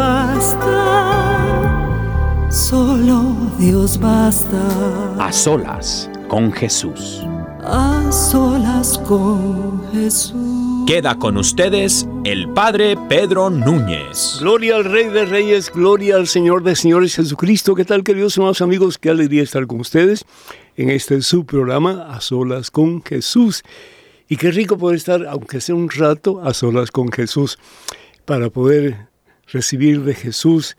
basta, solo Dios basta. A solas con Jesús. A solas con Jesús. Queda con ustedes el Padre Pedro Núñez. Gloria al Rey de Reyes, gloria al Señor de Señores Jesucristo. ¿Qué tal, queridos hermanos amigos? Qué alegría estar con ustedes en este su programa A Solas con Jesús. Y qué rico poder estar, aunque sea un rato, a solas con Jesús, para poder recibir de Jesús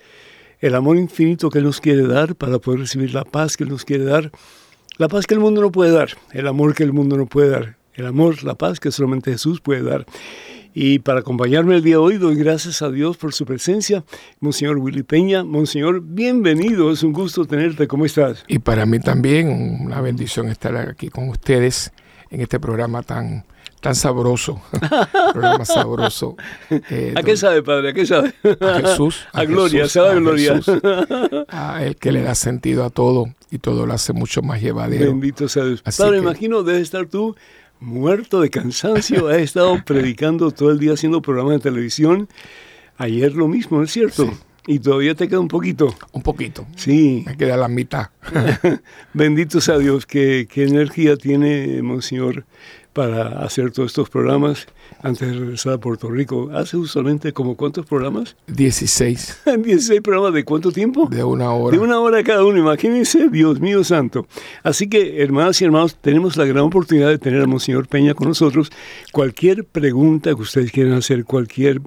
el amor infinito que Él nos quiere dar, para poder recibir la paz que Él nos quiere dar, la paz que el mundo no puede dar, el amor que el mundo no puede dar, el amor, la paz que solamente Jesús puede dar. Y para acompañarme el día de hoy, doy gracias a Dios por su presencia. Monseñor Willy Peña, Monseñor, bienvenido, es un gusto tenerte, ¿cómo estás? Y para mí también una bendición estar aquí con ustedes en este programa tan, tan sabroso, programa sabroso. eh, ¿A qué sabe, Padre? ¿A qué sabe? A Jesús. A, a Gloria, Jesús, sabe a Gloria. Jesús, a el que le da sentido a todo y todo lo hace mucho más llevadero. Bendito sea Dios. Así padre, que, imagino, debes estar tú muerto de cansancio, ha estado predicando todo el día haciendo programas de televisión. Ayer lo mismo, ¿no es cierto? Sí. Y todavía te queda un poquito. Un poquito. Sí. Me queda la mitad. Bendito sea Dios. ¿Qué, qué energía tiene, Monseñor, para hacer todos estos programas antes de regresar a Puerto Rico? ¿Hace usualmente como cuántos programas? 16. 16 programas de cuánto tiempo? De una hora. De una hora cada uno, imagínense, Dios mío santo. Así que, hermanas y hermanos, tenemos la gran oportunidad de tener a Monseñor Peña con nosotros. Cualquier pregunta que ustedes quieran hacer, cualquier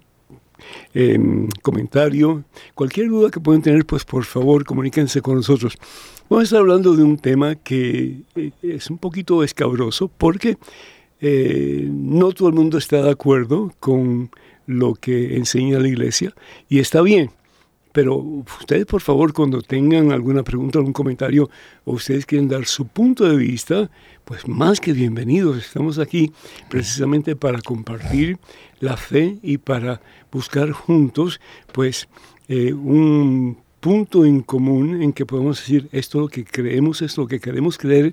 eh, comentario, cualquier duda que puedan tener, pues por favor comuníquense con nosotros. Vamos a estar hablando de un tema que eh, es un poquito escabroso porque eh, no todo el mundo está de acuerdo con lo que enseña la iglesia y está bien. Pero ustedes, por favor, cuando tengan alguna pregunta, algún comentario, o ustedes quieren dar su punto de vista, pues más que bienvenidos. Estamos aquí precisamente para compartir la fe y para buscar juntos, pues, eh, un punto en común en que podemos decir esto es lo que creemos, esto es lo que queremos creer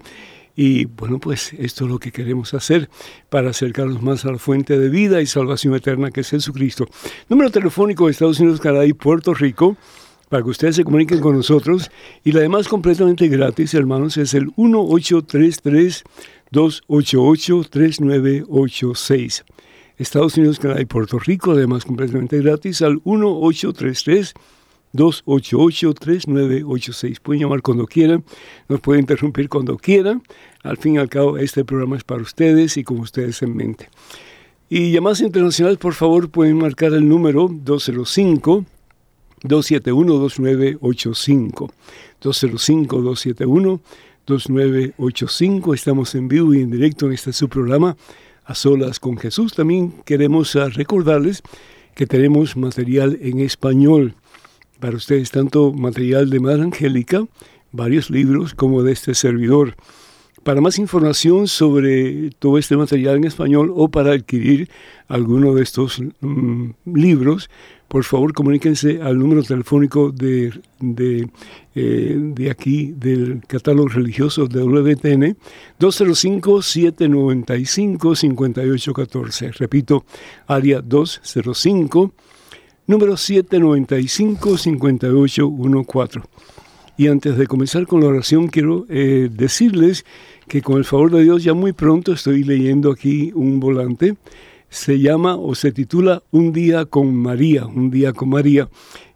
y bueno, pues esto es lo que queremos hacer para acercarnos más a la fuente de vida y salvación eterna que es Jesucristo. Número telefónico de Estados Unidos, Canadá y Puerto Rico para que ustedes se comuniquen con nosotros y la demás completamente gratis, hermanos, es el 1833 288 3986. Estados Unidos, Canadá y Puerto Rico, además completamente gratis al 1833 288-3986. Pueden llamar cuando quieran, nos pueden interrumpir cuando quieran. Al fin y al cabo, este programa es para ustedes y con ustedes en mente. Y llamadas internacionales, por favor, pueden marcar el número 205-271-2985. 205-271-2985. Estamos en vivo y en directo en este su programa, A Solas con Jesús. También queremos recordarles que tenemos material en español para ustedes tanto material de Madre Angélica, varios libros, como de este servidor. Para más información sobre todo este material en español o para adquirir alguno de estos um, libros, por favor comuníquense al número telefónico de, de, eh, aquí, del catálogo religioso de WTN, 205-795-5814. Repito, área 205 número 795-5814. Y antes de comenzar con la oración, quiero eh, decirles que con el favor de Dios ya muy pronto estoy leyendo aquí un volante se llama o se titula Un día con María, un día con María.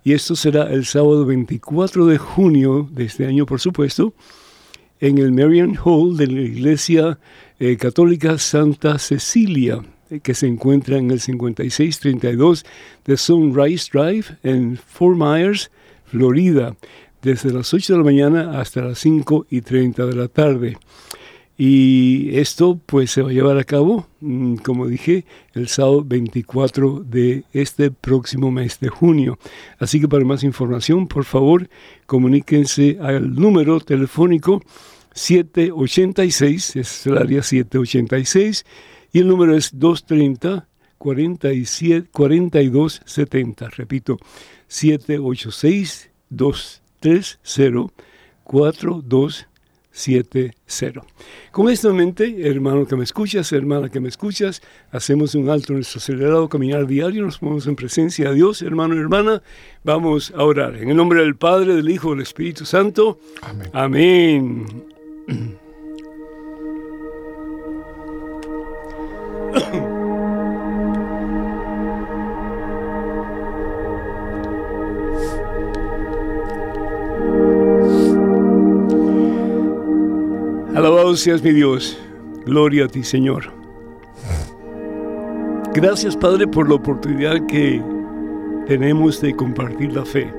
Y esto será el sábado 24 de junio de este año, por supuesto, en el Marian Hall de la Iglesia eh, Católica Santa Cecilia, que se encuentra en el 5632 de Sunrise Drive en Fort Myers, Florida, desde las 8 de la mañana hasta las 5 y 30 de la tarde. Y esto pues se va a llevar a cabo, mm, como dije, el sábado 24 de este próximo mes de junio. Así que para más información, por favor, comuníquense al número telefónico 786, es el área 786, y el número es 230 47 4270. Repito, 786 230 4270. 7-0. Con esto en mente, hermano que me escuchas, hermana que me escuchas, hacemos un alto en nuestro acelerado caminar diario, nos ponemos en presencia de Dios, hermano y hermana, vamos a orar. En el nombre del Padre, del Hijo, del Espíritu Santo. Amén. Amén. Alabado seas mi Dios. Gloria a ti, Señor. Gracias, Padre, por la oportunidad que tenemos de compartir la fe.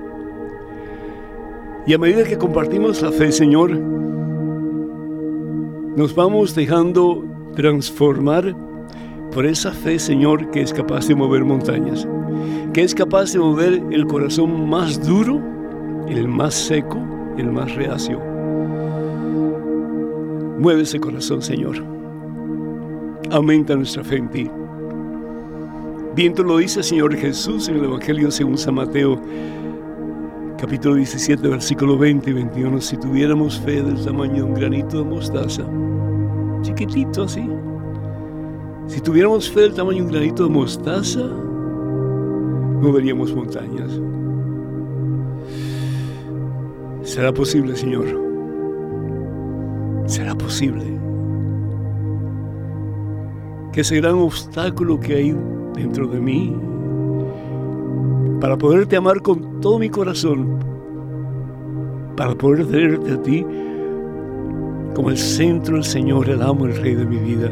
Y a medida que compartimos la fe, Señor, nos vamos dejando transformar por esa fe, Señor, que es capaz de mover montañas, que es capaz de mover el corazón más duro, el más seco, el más reacio Mueve ese corazón, Señor. Aumenta nuestra fe en ti. Viento lo dice Señor Jesús en el Evangelio según San Mateo, capítulo 17, versículo 20 y 21. Si tuviéramos fe del tamaño de un granito de mostaza, chiquitito así. Si tuviéramos fe del tamaño de un granito de mostaza, moveríamos montañas. ¿Será posible, Señor? será posible que ese gran obstáculo que hay dentro de mí para poderte amar con todo mi corazón, para poder tenerte a ti como el centro, el Señor, el amo, el Rey de mi vida.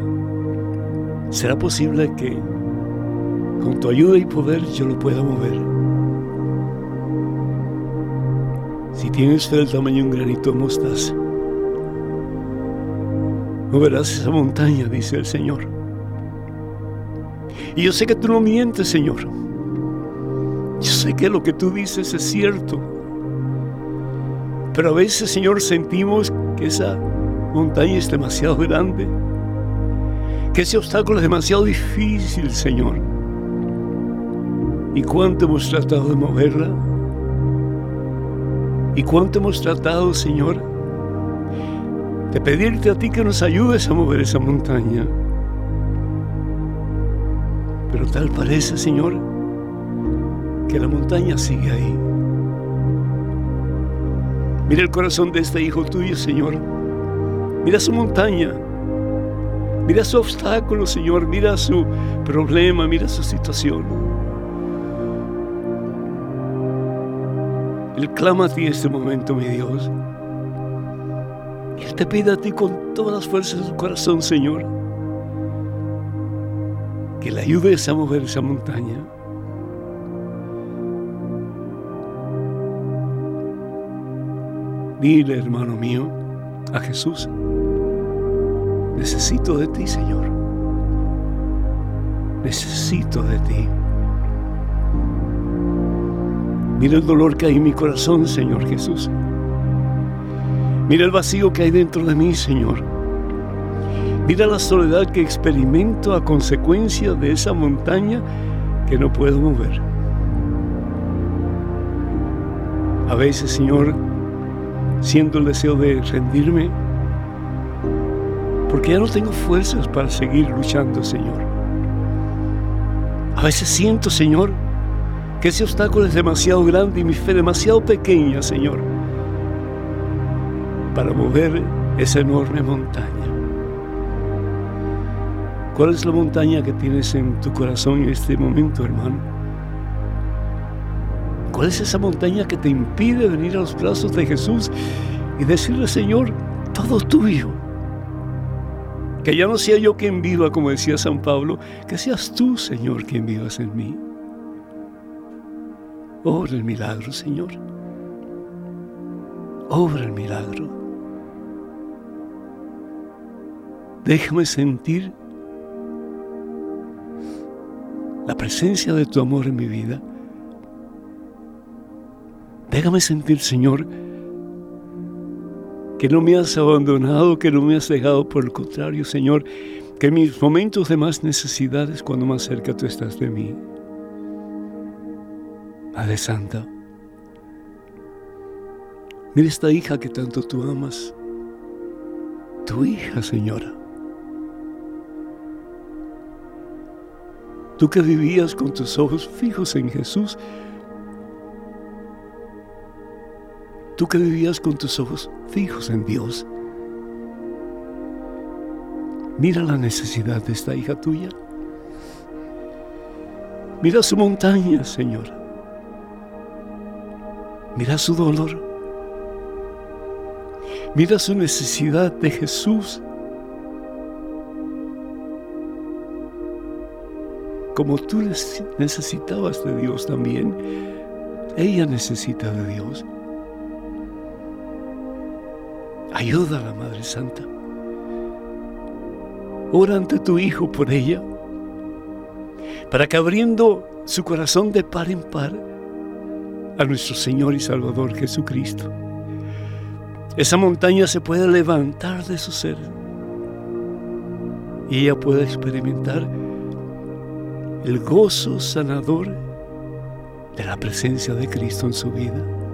¿Será posible que con tu ayuda y poder yo lo pueda mover? Si tienes fe del tamaño de un granito de mostaza, verás esa montaña, dice el Señor. Y yo sé que tú no mientes, Señor. Yo sé que lo que tú dices es cierto. Pero a veces, Señor, sentimos que esa montaña es demasiado grande, que ese obstáculo es demasiado difícil, Señor. ¿Y cuánto hemos tratado de moverla? ¿Y cuánto hemos tratado, Señor, de pedirte a ti que nos ayudes a mover esa montaña. Pero tal parece, Señor, que la montaña sigue ahí. Mira el corazón de este hijo tuyo, Señor. Mira su montaña. Mira su obstáculo, Señor. Mira su problema, mira su situación. Él clama a ti en este momento, mi Dios. Él te pide a ti con todas las fuerzas de su corazón, Señor, que le ayudes a mover esa montaña. Dile, hermano mío, a Jesús, necesito de ti, Señor. Necesito de ti. Mira el dolor que hay en mi corazón, Señor Jesús. Mira el vacío que hay dentro de mí, Señor. Mira la soledad que experimento a consecuencia de esa montaña que no puedo mover. A veces, Señor, siento el deseo de rendirme porque ya no tengo fuerzas para seguir luchando, Señor. A veces siento, Señor, que ese obstáculo es demasiado grande y mi fe demasiado pequeña, Señor para mover esa enorme montaña. ¿Cuál es la montaña que tienes en tu corazón en este momento, hermano? ¿Cuál es esa montaña que te impide venir a los brazos de Jesús y decirle, Señor, todo tuyo? Que ya no sea yo quien viva, como decía San Pablo, que seas tú, Señor, quien vivas en mí. Obra el milagro, Señor. Obra el milagro. Déjame sentir la presencia de tu amor en mi vida. Déjame sentir, Señor, que no me has abandonado, que no me has dejado, por el contrario, Señor, que en mis momentos de más necesidades, cuando más cerca tú estás de mí. Madre Santa, mira esta hija que tanto tú amas, tu hija, Señora. Tú que vivías con tus ojos fijos en Jesús, tú que vivías con tus ojos fijos en Dios, mira la necesidad de esta hija tuya. Mira su montaña, Señor. Mira su dolor. Mira su necesidad de Jesús. Como tú necesitabas de Dios también, ella necesita de Dios. Ayuda a la Madre Santa. Ora ante tu Hijo por ella, para que abriendo su corazón de par en par a nuestro Señor y Salvador Jesucristo, esa montaña se pueda levantar de su ser y ella pueda experimentar el gozo sanador de la presencia de Cristo en su vida.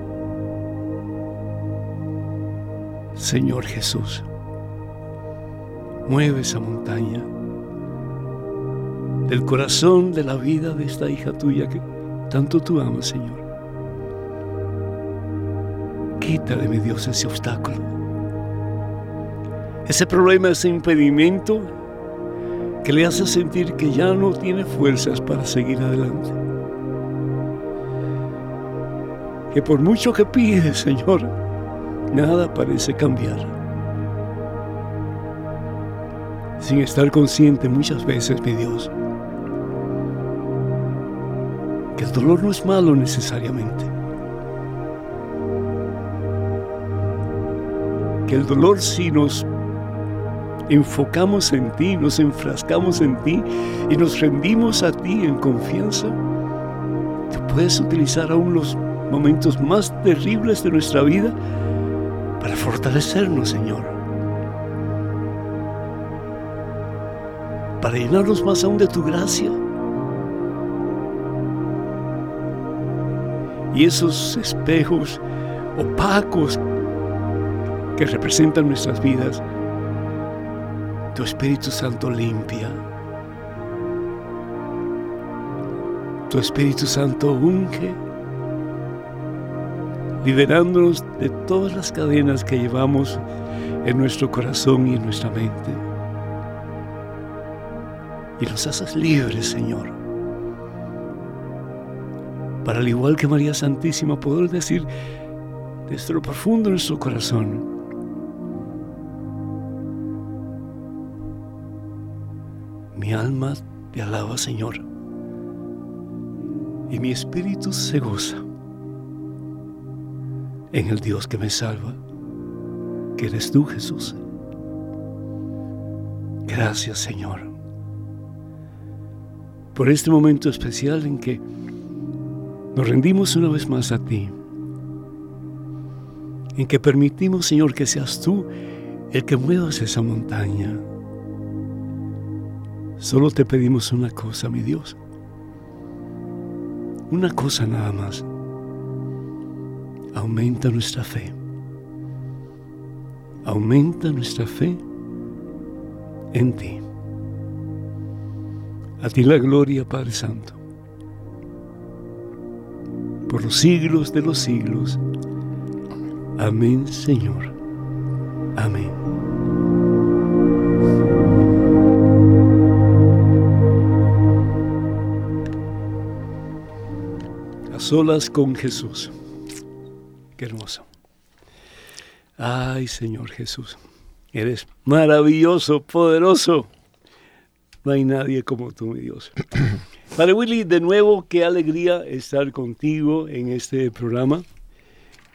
Señor Jesús, mueve esa montaña del corazón de la vida de esta hija tuya que tanto tú amas, Señor. Quítale, mi Dios, ese obstáculo, ese problema, ese impedimento que le hace sentir que ya no tiene fuerzas para seguir adelante. Que por mucho que pide, Señor, nada parece cambiar. Sin estar consciente muchas veces, mi Dios, que el dolor no es malo necesariamente. Que el dolor si nos enfocamos en ti, nos enfrascamos en ti y nos rendimos a ti en confianza, tú puedes utilizar aún los momentos más terribles de nuestra vida fortalecernos, Señor. Para llenarnos más aún de tu gracia. Y esos espejos opacos que representan nuestras vidas, tu Espíritu Santo limpia. Tu Espíritu Santo unge, liberándonos de todas las cadenas que llevamos en nuestro corazón y en nuestra mente. Y los haces libres, Señor. Para al igual que María Santísima, poder decir desde lo profundo de nuestro corazón, Mi alma te alaba, Señor, y mi espíritu se goza en el Dios que me salva, que eres tú, Jesús. Gracias, Señor, por este momento especial en que nos rendimos una vez más a ti, en que permitimos, Señor, que seas tú el que muevas esa montaña Solo te pedimos una cosa, mi Dios. Una cosa nada más aumenta nuestra fe. Aumenta nuestra fe en ti. A ti la gloria, Padre Santo, por los siglos de los siglos. Amén, Señor. Amén. A solas con Jesús. Qué hermoso. Ay, Señor Jesús, eres maravilloso, poderoso. No hay nadie como tú, mi Dios. Padre Willy, de nuevo, qué alegría estar contigo en este programa.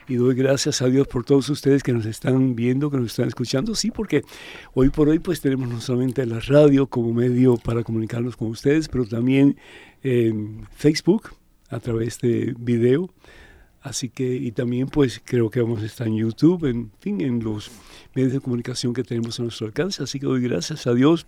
Y doy gracias a Dios por todos ustedes que nos están viendo, que nos están escuchando. Sí, porque hoy por hoy pues tenemos no solamente la radio como medio para comunicarnos con ustedes, pero también en Facebook a través de video Así que, y también pues creo que vamos a estar en YouTube, en fin, en los medios de comunicación que tenemos a nuestro alcance. Así que doy gracias a Dios.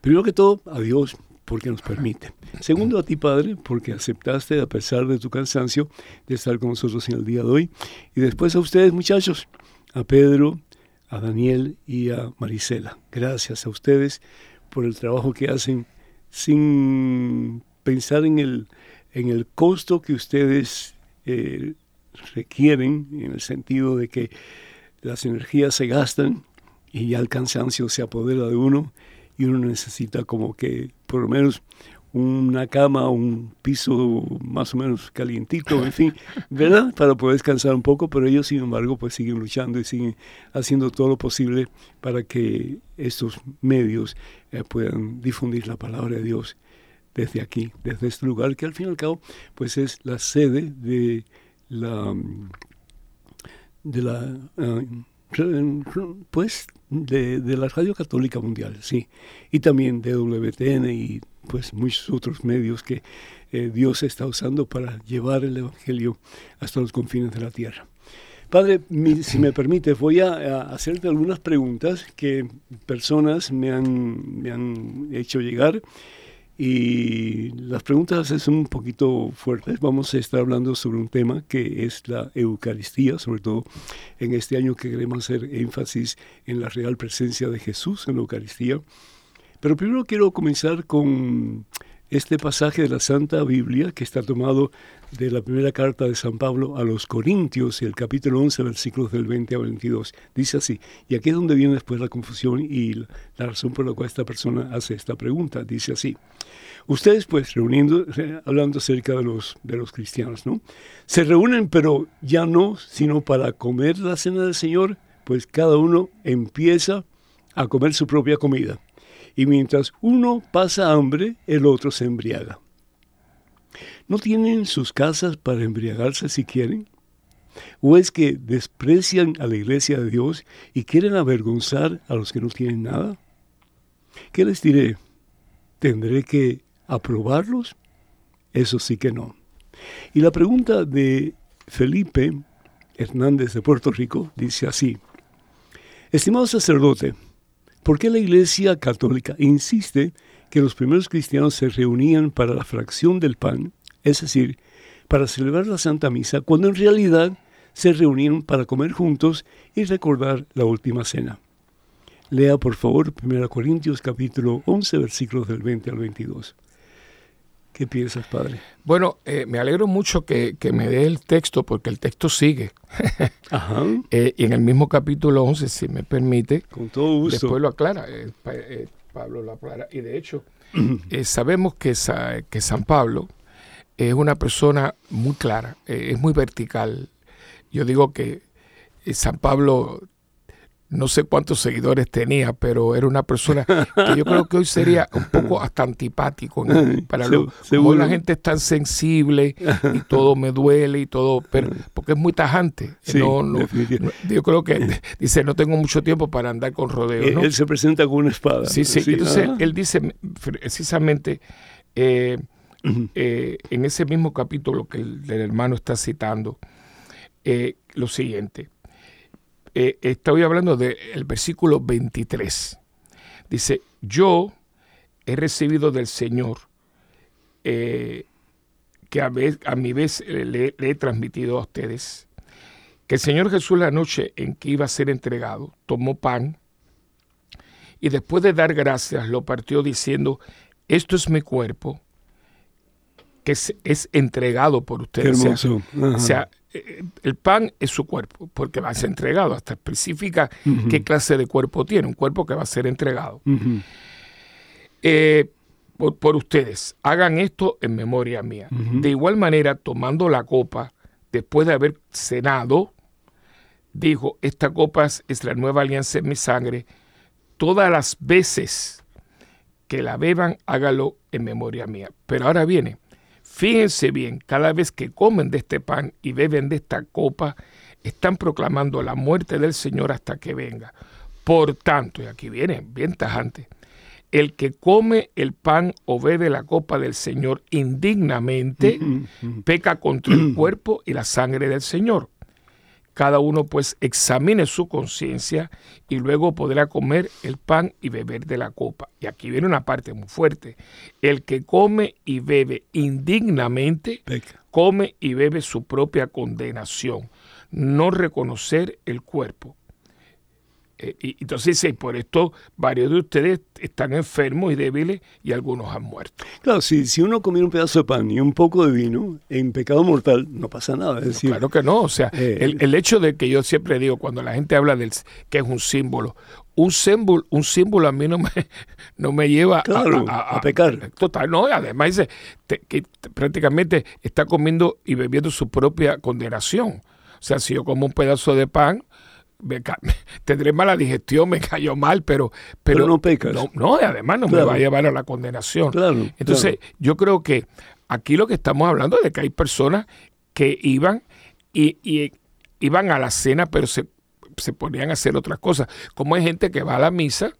Primero que todo, a Dios porque nos permite. Segundo, a ti, Padre, porque aceptaste, a pesar de tu cansancio, de estar con nosotros en el día de hoy. Y después a ustedes, muchachos, a Pedro, a Daniel y a Marisela. Gracias a ustedes por el trabajo que hacen sin pensar en el, en el costo que ustedes eh, requieren, en el sentido de que las energías se gastan y ya el cansancio se apodera de uno y uno necesita como que por lo menos una cama, un piso más o menos calientito, en fin, ¿verdad? Para poder descansar un poco, pero ellos sin embargo pues siguen luchando y siguen haciendo todo lo posible para que estos medios eh, puedan difundir la palabra de Dios desde aquí, desde este lugar, que al fin y al cabo pues es la sede de la de la ah, pues de, la radio católica mundial sí. Y también de WTN y pues muchos otros medios que eh, Dios está usando para llevar el evangelio hasta los confines de la tierra. Padre, si me permite, voy a, hacerte algunas preguntas que personas me han, me han hecho llegar y las preguntas son un poquito fuertes. Vamos a estar hablando sobre un tema que es la Eucaristía, sobre todo en este año que queremos hacer énfasis en la real presencia de Jesús en la Eucaristía. Pero primero quiero comenzar con este pasaje de la Santa Biblia que está tomado de la primera carta de San Pablo a los Corintios, el capítulo 11, versículos del 20 al 22. Dice así, y aquí es donde viene después la confusión y la razón por la cual esta persona hace esta pregunta. Dice así, ustedes pues reuniendo, hablando acerca de los, de los cristianos, ¿no? Se reúnen, pero ya no, sino para comer la cena del Señor, pues cada uno empieza a comer su propia comida y mientras uno pasa hambre, el otro se embriaga. ¿No tienen sus casas para embriagarse si quieren? ¿O es que desprecian a la iglesia de Dios y quieren avergonzar a los que no tienen nada? ¿Qué les diré? ¿Tendré que aprobarlos? Eso sí que no. Y la pregunta de Felipe Hernández de Puerto Rico dice así, Estimado sacerdote, ¿Por qué la Iglesia Católica insiste que los primeros cristianos se reunían para la fracción del pan, es decir, para celebrar la Santa Misa, cuando en realidad se reunieron para comer juntos y recordar la última cena? Lea por favor 1 Corintios capítulo 11 versículos del 20 al 22. ¿Qué piensas, padre? Bueno, eh, me alegro mucho que, me dé el texto, porque el texto sigue. Ajá. Eh, y en el mismo capítulo 11, si me permite. Con todo gusto. Después lo aclara, eh, Pablo lo aclara. Y de hecho, sabemos que, que San Pablo es una persona muy clara, es muy vertical. Yo digo que San Pablo no sé cuántos seguidores tenía, pero era una persona que yo creo que hoy sería un poco hasta antipático para lo, como la gente es tan sensible y todo me duele y todo, pero porque es muy tajante. yo creo que dice no tengo mucho tiempo para andar con rodeos. Él se presenta con una espada. Sí, sí. Entonces él dice precisamente eh, eh, en ese mismo capítulo que el, hermano está citando eh, lo siguiente eh, estoy hablando del versículo 23. Dice, yo he recibido del Señor eh, que a, mi vez le, he transmitido a ustedes, que el Señor Jesús la noche en que iba a ser entregado, tomó pan y después de dar gracias lo partió diciendo, esto es mi cuerpo que es, entregado por ustedes. o sea, el pan es su cuerpo, porque va a ser entregado, hasta especifica qué clase de cuerpo tiene, un cuerpo que va a ser entregado. Eh, por, ustedes, hagan esto en memoria mía. De igual manera, tomando la copa, después de haber cenado, dijo, esta copa es la nueva alianza en mi sangre, todas las veces que la beban, hágalo en memoria mía. Pero ahora viene, fíjense bien, cada vez que comen de este pan y beben de esta copa, están proclamando la muerte del Señor hasta que venga. Por tanto, y aquí viene, bien tajante, el que come el pan o bebe la copa del Señor indignamente, peca contra el cuerpo y la sangre del Señor. Cada uno pues examine su conciencia y luego podrá comer el pan y beber de la copa. Y aquí viene una parte muy fuerte. El que come y bebe indignamente, come y bebe su propia condenación. No reconocer el cuerpo. Eh, y, entonces dice, por esto varios de ustedes están enfermos y débiles y algunos han muerto. Claro, si, si uno comiera un pedazo de pan y un poco de vino en pecado mortal, no pasa nada. claro que no, o sea, eh, el, hecho de que yo siempre digo, cuando la gente habla del que es un símbolo, un símbolo, un símbolo a mí no me, no me lleva a, pecar. Total, no, además dice que prácticamente está comiendo y bebiendo su propia condenación. O sea, si yo como un pedazo de pan, tendré mala digestión, me cayó mal, pero... Pero, no pecas. No, además no me va a llevar a la condenación. Entonces, yo creo que aquí lo que estamos hablando es de que hay personas que iban y, iban a la cena, pero se, se ponían a hacer otras cosas. Como hay gente que va a la misa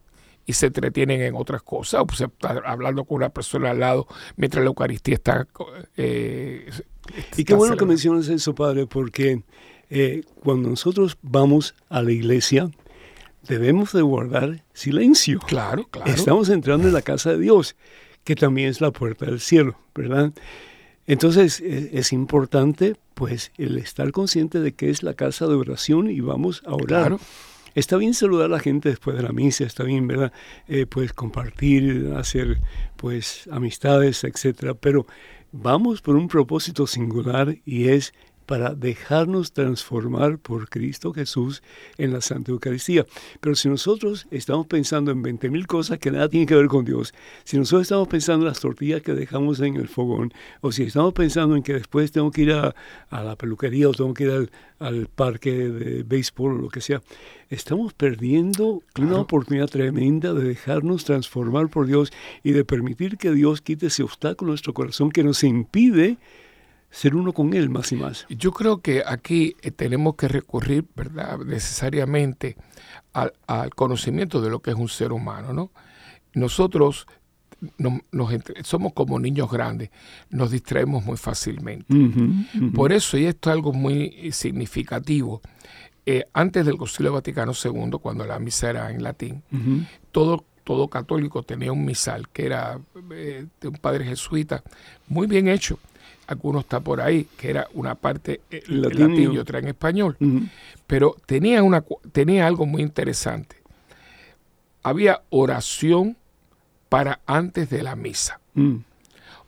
y se entretienen en otras cosas, o se está hablando con una persona al lado mientras la Eucaristía está... Eh, y qué bueno que mencionas eso, Padre, porque eh, cuando nosotros vamos a la iglesia, debemos de guardar silencio. Claro, claro. Estamos entrando en la casa de Dios, que también es la puerta del cielo, ¿verdad? Entonces e, es importante, pues, el estar consciente de que es la casa de oración y vamos a orar. Está bien saludar a la gente después de la misa, está bien, ¿verdad? Eh, pues compartir, hacer, pues, amistades, etcétera. Pero vamos por un propósito singular y es para dejarnos transformar por Cristo Jesús en la Santa Eucaristía. Pero si nosotros estamos pensando en 20 mil cosas que nada tienen que ver con Dios, si nosotros estamos pensando en las tortillas que dejamos en el fogón, o si estamos pensando en que después tengo que ir a, la peluquería o tengo que ir al, al, parque de béisbol o lo que sea, estamos perdiendo una oportunidad tremenda de dejarnos transformar por Dios y de permitir que Dios quite ese obstáculo en nuestro corazón que nos impide ser uno con Él más y más. Yo creo que aquí eh, tenemos que recurrir, ¿verdad?, necesariamente al, conocimiento de lo que es un ser humano, ¿no? Nosotros somos como niños grandes, nos distraemos muy fácilmente. Por eso, y esto es algo muy significativo, eh, antes del Concilio Vaticano II, cuando la misa era en latín, todo, todo católico tenía un misal que era eh, de un padre jesuita, muy bien hecho algunos está por ahí, que era una parte eh, en latín, y otra en español. Pero tenía, una, tenía algo muy interesante. Había oración para antes de la misa. Mm.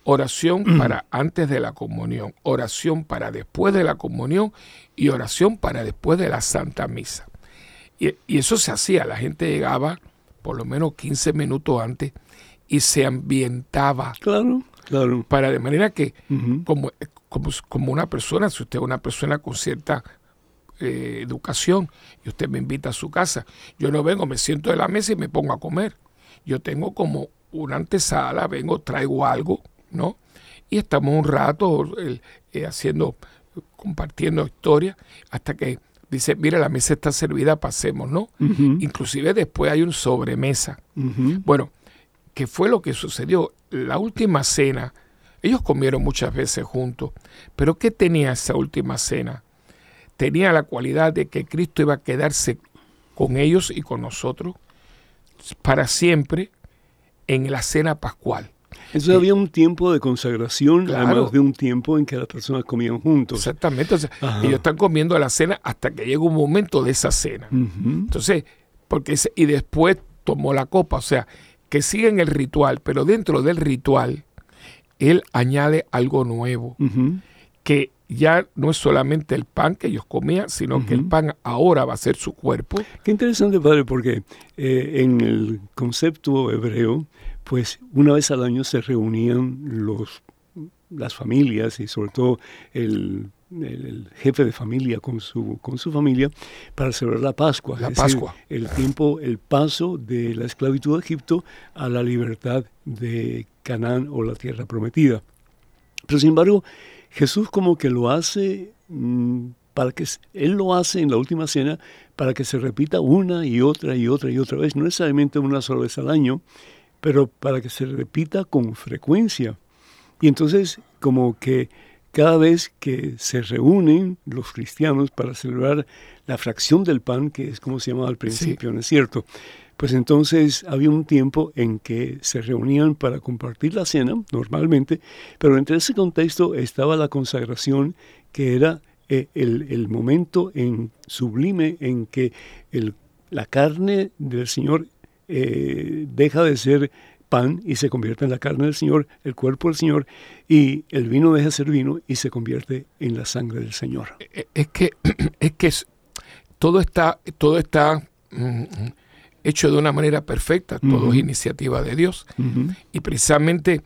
Oración para antes de la comunión, oración para después de la comunión y oración para después de la Santa Misa. Y, y eso se hacía, la gente llegaba por lo menos 15 minutos antes y se ambientaba. Claro para de manera que, como, como, como, una persona, si usted es una persona con cierta eh, educación y usted me invita a su casa, yo no vengo, me siento de la mesa y me pongo a comer. Yo tengo como una antesala, vengo, traigo algo, ¿no? Y estamos un rato eh, haciendo, compartiendo historias hasta que dice, mira, la mesa está servida, pasemos, ¿no? Inclusive después hay un sobremesa. Bueno, ¿qué fue lo que sucedió? la última cena, ellos comieron muchas veces juntos, pero ¿qué tenía esa última cena? Tenía la cualidad de que Cristo iba a quedarse con ellos y con nosotros para siempre en la cena pascual. Entonces había un tiempo de consagración, además de un tiempo en que las personas comían juntos. Exactamente. ellos están comiendo la cena hasta que llega un momento de esa cena. Entonces, porque y después tomó la copa. O sea, que siguen el ritual, pero dentro del ritual, él añade algo nuevo, que ya no es solamente el pan que ellos comían, sino que el pan ahora va a ser su cuerpo. Qué interesante, padre, porque eh, en el concepto hebreo, pues una vez al año se reunían los, las familias y sobre todo el, el jefe de familia con su, con su familia para celebrar la Pascua. La es decir, Pascua. el tiempo, el paso de la esclavitud de Egipto a la libertad de Canaán o la tierra prometida. Pero sin embargo, Jesús como que lo hace mm, para que él lo hace en la última cena para que se repita una y otra y otra y otra vez, no necesariamente una sola vez al año, pero para que se repita con frecuencia. Y entonces como que cada vez que se reúnen los cristianos para celebrar la fracción del pan, que es como se llamaba al principio, ¿no es cierto? Pues entonces había un tiempo en que se reunían para compartir la cena, normalmente, pero entre ese contexto estaba la consagración, que era eh, el, el momento en sublime en que el- la carne del Señor eh, deja de ser pan y se convierte en la carne del Señor, el cuerpo del Señor, y el vino deja de ser vino y se convierte en la sangre del Señor. Eh, Es que, es que es- todo está, todo está mm, hecho de una manera perfecta, todo es iniciativa de Dios. Y precisamente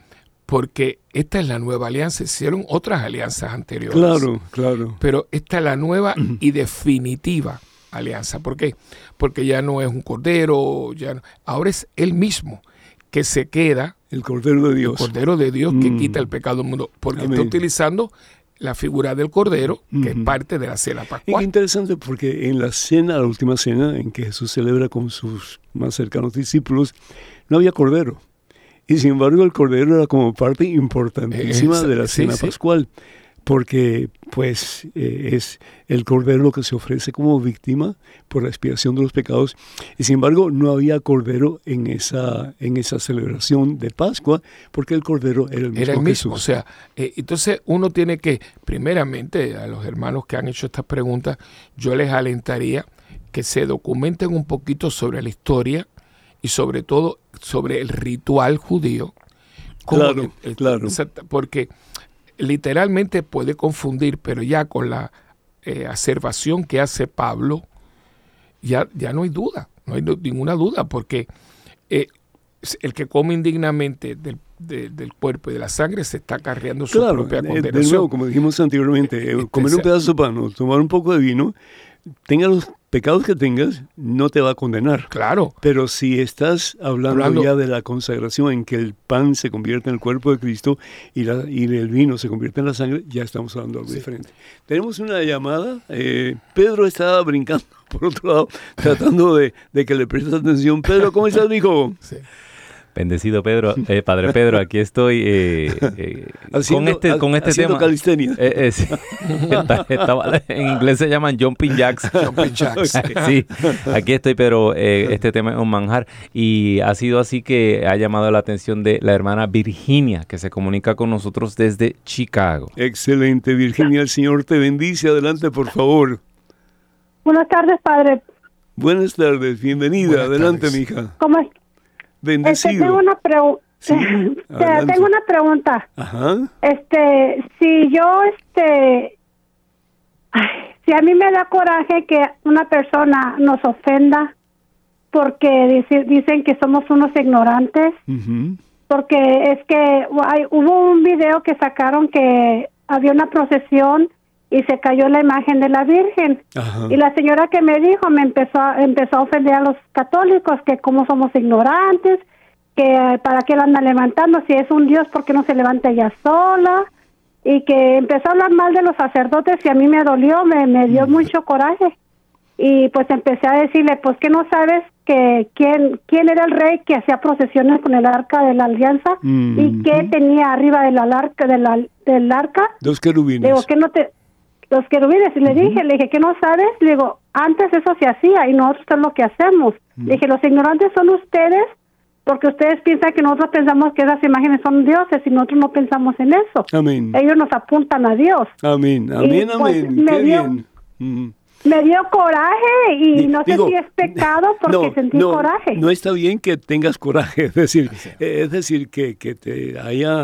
porque esta es la nueva alianza, hicieron otras alianzas anteriores. Claro, claro. Pero esta es la nueva y definitiva alianza. ¿Por qué? Porque ya no es un cordero, ya no- ahora es él mismo que se queda, El Cordero de el Dios. cordero de Dios que Mm. quita el pecado del mundo, porque está utilizando la figura del cordero, que es parte de la cena pascual. interesante porque en la cena, la última cena en que Jesús celebra con sus más cercanos discípulos, no había cordero. Y sin embargo el cordero era como parte importantísima de la cena sí. pascual, porque pues eh, es el cordero que se ofrece como víctima por la expiación de los pecados. Y sin embargo no había cordero en esa, en esa celebración de Pascua, porque el cordero era el mismo, Era el mismo, o Jesús. sea, eh, entonces uno tiene que, primeramente, a los hermanos que han hecho estas preguntas, yo les alentaría que se documenten un poquito sobre la historia y sobre todo sobre el ritual judío. Claro, el- claro. Porque literalmente puede confundir, pero ya con la eh, acervación que hace Pablo, ya, ya no hay duda, no hay ninguna duda, porque eh, el que come indignamente del, de- del cuerpo y de la sangre se está cargando su Claro, propia eh, de condenación. nuevo, como dijimos anteriormente, eh, comer un pedazo de pan o tomar un poco de vino, tenga los pecados que tengas, no te va a condenar. Claro, Pero si estás hablando, Hablando- ya de la consagración en que el pan se convierte en el cuerpo de Cristo y, la, y el vino se convierte en la sangre, ya estamos hablando de algo Sí. diferente. Tenemos una llamada. eh, Pedro estaba brincando por otro lado, tratando de, de que le prestes atención. Pedro, ¿cómo estás, hijo? sí. Bendecido Pedro, eh, Padre Pedro, aquí estoy eh, eh, con este, con este tema. calistenia. Eh, eh, sí. Está- estaba- en inglés se llaman jumping jacks. Jumping jacks. Sí, aquí estoy, pero eh, este tema es un manjar. Y ha sido así que ha llamado la atención de la hermana Virginia, que se comunica con nosotros desde Chicago. Excelente, Virginia. El Señor te bendice. Adelante, por favor. Buenas tardes, padre. Buenas tardes, bienvenida. Buenas Adelante, tardes. mija. ¿Cómo es? Este, tengo una pregunta. Sí, adelante. tengo una pregunta. Ajá. Este, si yo, este, ay, si a mí me da coraje que una persona nos ofenda porque dice- dicen que somos unos ignorantes, porque es que hay- hubo un video que sacaron que había una procesión y se cayó la imagen de la Virgen. Ajá. Y la señora que me dijo me empezó a, empezó a ofender a los católicos, que como somos ignorantes, que eh, para qué la anda levantando, si es un Dios, ¿por qué no se levanta ella sola? Y que empezó a hablar mal de los sacerdotes y a mí me dolió, me, me dio mucho coraje. Y pues empecé a decirle, pues que no sabes que quién, quién era el rey que hacía procesiones con el arca de la alianza y qué Ujú. tenía arriba de la arca, de la, del arca. Dos querubines. Digo, que no te... Los querubines, y le dije, le dije, que no sabes? Le digo, antes eso se hacía y nosotros es lo que hacemos. Le dije, los ignorantes son ustedes porque ustedes piensan que nosotros pensamos que esas imágenes son dioses y nosotros no pensamos en eso. Amén. Ellos nos apuntan a Dios. Amén. Amén, pues, amén. Qué dio- bien. Me dio coraje y no digo, sé si es pecado porque no, sentí no, coraje. No está bien que tengas coraje, es decir, eh, es decir que, que te haya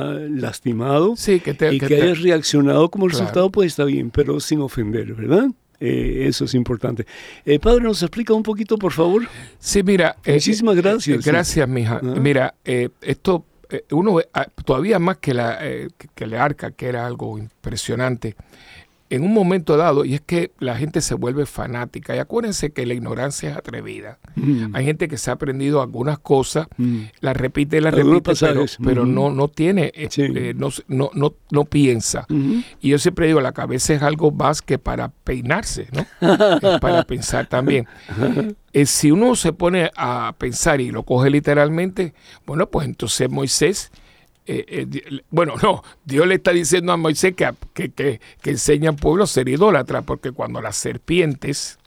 lastimado Sí, que te- y que que, te- hayas reaccionado como Claro. resultado, pues está bien, pero sin ofender, ¿verdad? Eh, eso es importante. Eh, padre, ¿nos explica un poquito, por favor? Sí, mira. eh, Muchísimas gracias. eh, gracias, mija. Ah. Mira, eh, esto, eh, uno ah, todavía más que, la, eh, que- que el arca, que era algo impresionante, en un momento dado, y es que la gente se vuelve fanática, y acuérdense que la ignorancia es atrevida. Mm. Hay gente que se ha aprendido algunas cosas, Mm. la repite y la Algunos repite, pero, pasajes. pero Ujú. no, no tiene, eh, Sí. eh, no, no, no, no piensa. Ujú. Y yo siempre digo, la cabeza es algo más que para peinarse, ¿no? Es para pensar también. Eh, si uno se pone a pensar y lo coge literalmente, bueno, pues entonces Moisés, eh, eh, bueno, no, Dios le está diciendo a Moisés que, que, que, que enseña al pueblo a ser idólatra, porque cuando las serpientes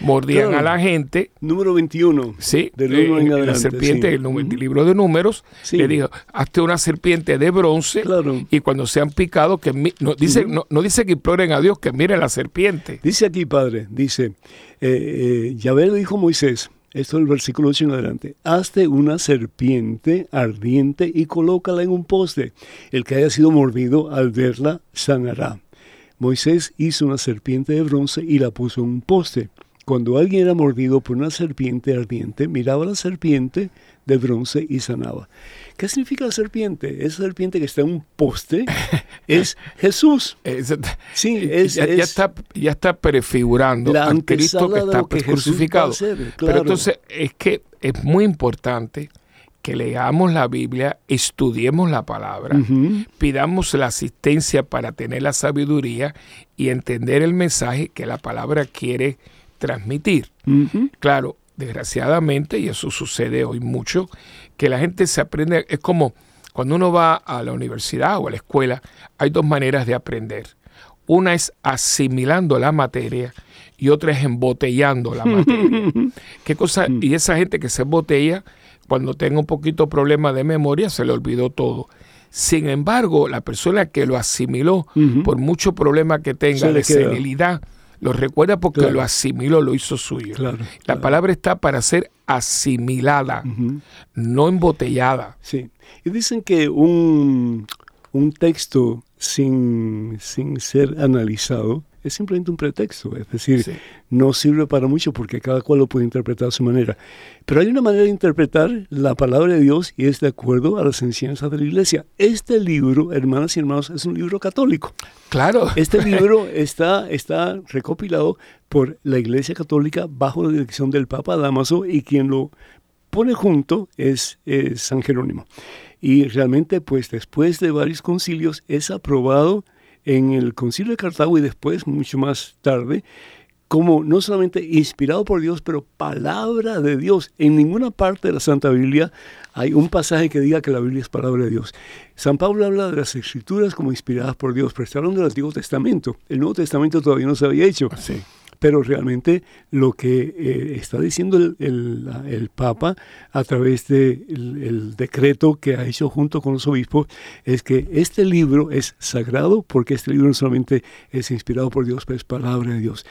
mordían Claro. a la gente, Número 21. Sí, Del eh, en la adelante, serpiente, sí. el, libro de números, Sí. le dijo, hazte una serpiente de bronce Claro. y cuando sean picados, que no, dice, no, no dice que imploren a Dios que mire la serpiente. Dice aquí, padre, dice, eh, eh, Yahvé le dijo a Moisés, esto es el versículo 8 en adelante, hazte una serpiente ardiente y colócala en un poste. El que haya sido mordido al verla sanará. Moisés hizo una serpiente de bronce y la puso en un poste. Cuando alguien era mordido por una serpiente ardiente, miraba a la serpiente de bronce y sanaba. ¿Qué significa la serpiente? Esa serpiente que está en un poste es Jesús. Es- Sí, es, ya, ya es- está, ya está prefigurando La al Cristo que está que crucificado. a Pero entonces es que es muy importante que leamos la Biblia, estudiemos la palabra, pidamos la asistencia para tener la sabiduría y entender el mensaje que la palabra quiere transmitir. Claro, desgraciadamente, y eso sucede hoy mucho, que la gente se aprende, es como cuando uno va a la universidad o a la escuela, hay dos maneras de aprender. Una es asimilando la materia y otra es embotellando la materia. ¿Qué cosa? Y esa gente que se embotella, cuando tenga un poquito problema de memoria, se le olvidó todo. Sin embargo, la persona que lo asimiló, por mucho problema que tenga Se de queda. Lo recuerda porque Claro. lo asimiló, lo hizo suyo. Claro, La claro. palabra está para ser asimilada, no embotellada. Sí. Y dicen que un, un texto sin, sin ser analizado es simplemente un pretexto, es decir, Sí. no sirve para mucho porque cada cual lo puede interpretar a su manera. Pero hay una manera de interpretar la palabra de Dios y es de acuerdo a las enseñanzas de la iglesia. Este libro, hermanas y hermanos, es un libro católico. Claro. Este libro está, está recopilado por la Iglesia Católica bajo la dirección del Papa Damaso y quien lo pone junto es, eh, San Jerónimo. Y realmente, pues después de varios concilios, es aprobado en el concilio de Cartago y después, mucho más tarde, como no solamente inspirado por Dios, pero palabra de Dios. En ninguna parte de la Santa Biblia hay un pasaje que diga que la Biblia es palabra de Dios. San Pablo habla de las escrituras como inspiradas por Dios, pero está hablando del Antiguo Testamento. El Nuevo Testamento todavía no se había hecho. Sí. Pero realmente lo que eh, está diciendo el, el- Papa a través del de el decreto que ha hecho junto con los obispos es que este libro es sagrado porque este libro no solamente es inspirado por Dios, pero es palabra de Dios.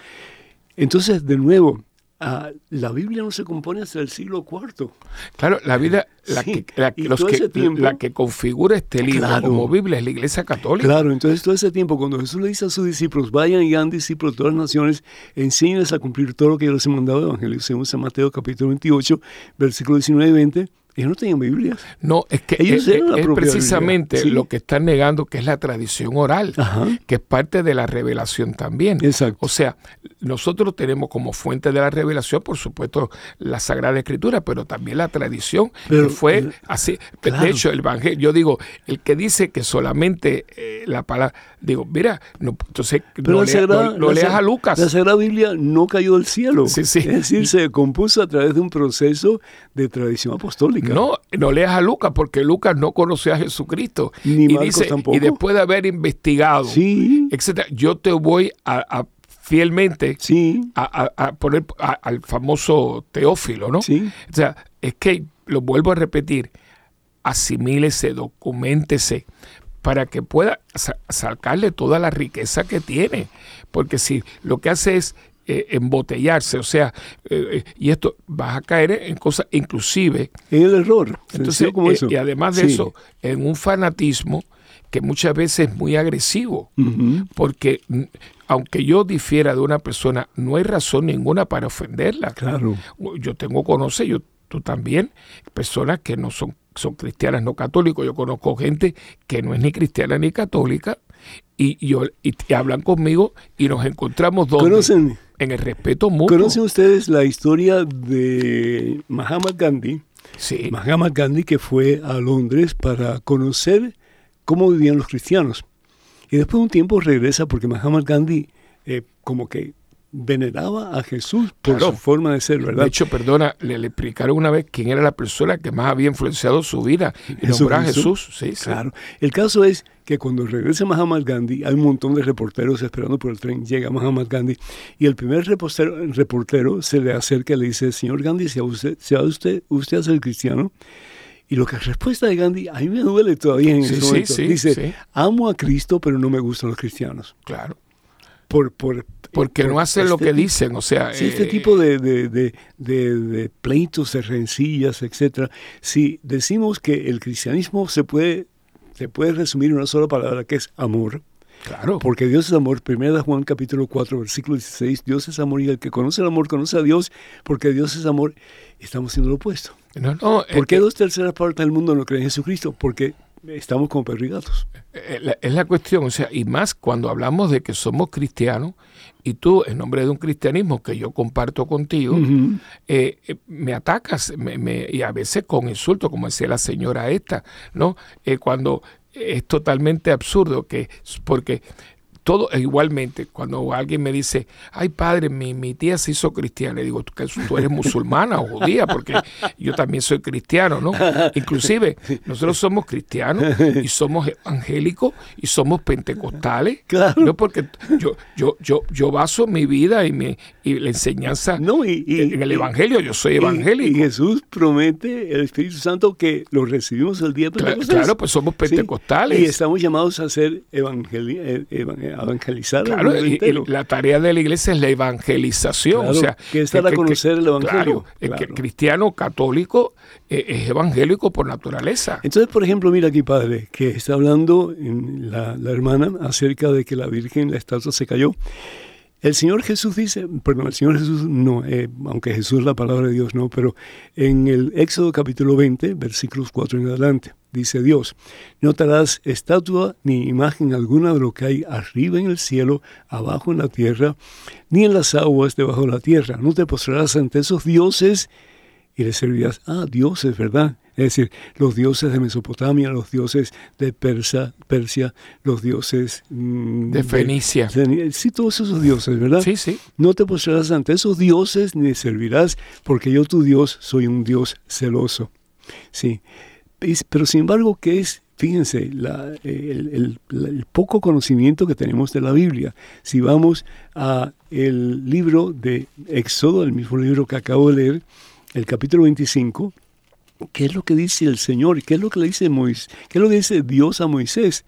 Entonces, de nuevo, ah, la Biblia no se compone hasta el siglo IV. Claro, la vida, la, Sí, que, la, los todo que, ese tiempo- la que configura este libro Claro. como Biblia es la Iglesia Católica. Claro, entonces todo ese tiempo, cuando Jesús le dice a sus discípulos, vayan y hagan discípulos de todas las naciones, enséñenles a cumplir todo lo que yo les he mandado de Evangelio, según San Mateo capítulo 28, versículo 19 y 20, ellos no tenían Biblias. No, es que Ellos es, precisamente sí. lo que están negando, que es la tradición oral, Ajá. que es parte de la revelación también. Exacto. O sea, nosotros tenemos como fuente de la revelación, por supuesto, la Sagrada Escritura, pero también la tradición, Pero, que fue eh, así. claro. De hecho, el Evangelio, yo digo, el que dice que solamente eh, la palabra, digo, mira, no, entonces Pero no, lea- Sagrada, no- no la leas a Lucas. La Sagrada Biblia no cayó del cielo. Sí, sí. Es decir, se compuso a través de un proceso de tradición apostólica. No, no leas a Lucas porque Lucas no conoció a Jesucristo. Ni y Marcos tampoco. Y después de haber investigado, Sí, etcétera, yo te voy a, a fielmente sí, a, a- poner al famoso Teófilo, ¿no? sí. O sea, es que, lo vuelvo a repetir, asimílese, documentese para que pueda sa- sacarle toda la riqueza que tiene. Porque si lo que hace es eh, embotellarse, o sea, eh, eh, y esto vas a caer en cosas, inclusive, En el error. entonces, eh, y además de Sí. eso, en un fanatismo que muchas veces es muy agresivo, porque mm, aunque yo difiera de una persona, no hay razón ninguna para ofenderla. Claro. Yo tengo, conoce, yo, tú también, personas que no son, son cristianas, no católicos. Yo conozco gente que no es ni cristiana ni católica y, yo, y, hablan conmigo y nos encontramos donde, ¿Conocen, en el respeto mutuo. ¿Conocen ustedes la historia de Mahatma Gandhi? Sí. Mahatma Gandhi que fue a Londres para conocer cómo vivían los cristianos. Y después de un tiempo regresa porque Mahatma Gandhi eh, como que veneraba a Jesús por Claro. su forma de ser, ¿verdad? De hecho, perdona, le, le explicaron una vez quién era la persona que más había influenciado su vida. Y nombró a. Jesús. Sí, sí. Claro. El caso es que cuando regresa Mahatma Gandhi, hay un montón de reporteros esperando por el tren. Llega Mahatma Gandhi y el primer reportero, reportero se le acerca y le dice, señor Gandhi, ¿se usted, se usted, usted hace el cristiano? Y lo que respuesta de Gandhi, a mí me duele todavía en Sí, ese momento. sí, dice, amo a Cristo, pero no me gustan los cristianos. Claro. Por, por, Porque por no hacen lo este que tipo- dicen. O sea, Sí, este eh, tipo de, de- de- de- pleitos, de rencillas, etcétera. Si decimos que el cristianismo se puede, se puede resumir en una sola palabra, que es amor, Claro. porque Dios es amor. Primera Juan capítulo 4, versículo 16, Dios es amor y el que conoce el amor conoce a Dios, porque Dios es amor. Estamos haciendo lo opuesto. No, no, ¿Por qué eh, dos terceras partes del mundo no creen en Jesucristo? Porque estamos como perros y gatos. eh, la- es la cuestión, o sea, y más cuando hablamos de que somos cristianos y tú, en nombre de un cristianismo que yo comparto contigo, eh, eh, me atacas me- me- y a veces con insultos, como decía la señora esta, ¿no? Eh, cuando es totalmente absurdo, que porque todo e igualmente, cuando alguien me dice, ay padre, mi, mi tía se hizo cristiana, le digo, ¿tú, tú eres musulmana o judía, porque yo también soy cristiano, ¿no? Inclusive, nosotros somos cristianos y somos evangélicos y somos pentecostales, Claro. ¿no? Porque yo, yo, yo, yo baso mi vida y, mi, y la enseñanza No, y, y- en el Evangelio, yo soy evangélico. Y, Jesús promete el Espíritu Santo que lo recibimos el día de Cla- Pentecostés. claro, pues somos Sí, pentecostales. Y estamos llamados a ser evangeli- eh, evangelizar Claro, y- y la tarea de la iglesia es la evangelización. Claro, o sea, que es dar a conocer el evangelio. Claro, el que cristiano católico eh, es evangélico por naturaleza. Entonces, por ejemplo, mira aquí, padre, que está hablando en la, la hermana acerca de que la Virgen, la estatua se cayó. El Señor Jesús dice, perdón, el Señor Jesús no, eh, aunque Jesús es la palabra de Dios, no, pero en el Éxodo capítulo 20, versículos 4 en adelante, dice Dios, no te harás estatua ni imagen alguna de lo que hay arriba en el cielo, abajo en la tierra, ni en las aguas debajo de la tierra. No te postrarás ante esos dioses y le servirás a dioses, ¿verdad? Es decir, los dioses de Mesopotamia, los dioses de Persa, Persia, los dioses mm, De Fenicia. de- sí, todos esos dioses, ¿verdad? Sí, sí. No te postrarás ante esos dioses ni servirás, porque yo tu Dios soy un Dios celoso. Sí. Es- Pero sin embargo, ¿qué es? Fíjense, la- el, el- la- el poco conocimiento que tenemos de la Biblia. Si vamos a el libro de Éxodo, el mismo libro que acabo de leer, el capítulo 25, ¿qué es lo que dice el Señor? ¿Qué es lo que le dice Moisés? ¿Qué es lo que dice Dios a Moisés?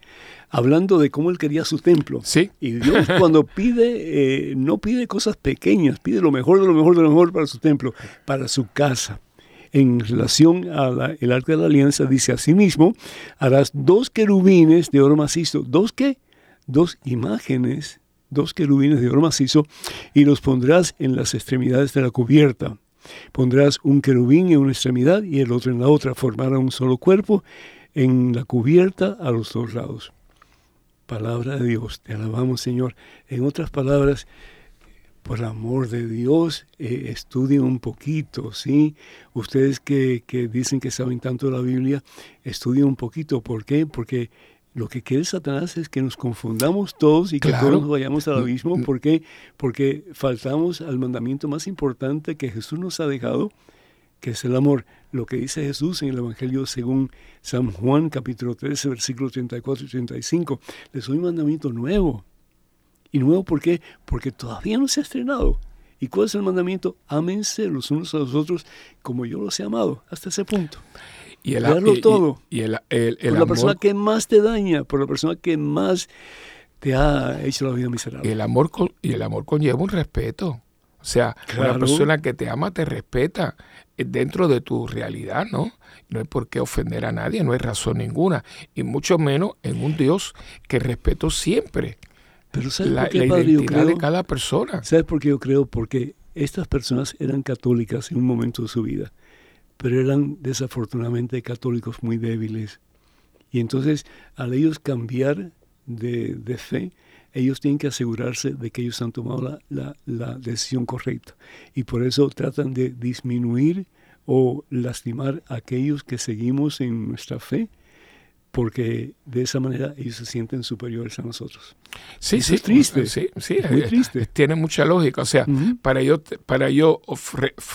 Hablando de cómo él quería su templo. Sí. Y Dios cuando pide, eh, no pide cosas pequeñas, pide lo mejor de lo mejor de lo mejor para su templo, para su casa. En relación al arca de la alianza, dice asimismo, harás dos querubines de oro macizo. ¿Dos qué? Dos imágenes, dos querubines de oro macizo, y los pondrás en las extremidades de la cubierta. Pondrás un querubín en una extremidad y el otro en la otra. Formará un solo cuerpo en la cubierta a los dos lados palabra de Dios. Te alabamos, Señor. En otras palabras, por amor de Dios, eh, estudien un poquito, ¿sí? Ustedes que, que dicen que saben tanto de la Biblia, estudien un poquito. ¿Por qué? Porque lo que quiere Satanás es que nos confundamos todos y que Claro. todos nos vayamos al abismo. ¿Por qué? Porque faltamos al mandamiento más importante que Jesús nos ha dejado, que es el amor. Lo que dice Jesús en el Evangelio según San Juan capítulo 13, versículos 34 y 35. Les doy un mandamiento nuevo. ¿Y nuevo por qué? Porque todavía no se ha estrenado. ¿Y cuál es el mandamiento? Ámense los unos a los otros como yo los he amado. Hasta ese punto. Y el, Darlo y- todo. Y, el, el- el por la amor, persona que más te daña, por la persona que más te ha hecho la vida miserable. el amor con- y el amor conlleva un respeto. O sea, Claro. una persona que te ama te respeta eh, dentro de tu realidad, ¿no? No hay por qué ofender a nadie, no hay razón ninguna. Y mucho menos en un Dios que respeto siempre. Pero ¿sabes la, por qué, la padre, yo identidad de cada persona. ¿Sabes por qué yo creo? Porque estas personas eran católicas en un momento de su vida, pero eran desafortunadamente católicos muy débiles. Y entonces, al ellos cambiar de, de fe, ellos tienen que asegurarse de que ellos han tomado la, la- la decisión correcta. Y por eso tratan de disminuir o lastimar a aquellos que seguimos en nuestra fe, porque de esa manera ellos se sienten superiores a nosotros. Sí, Eso sí, es triste. Sí, sí, muy eh, triste. Tiene mucha lógica. O sea, para yo, para yo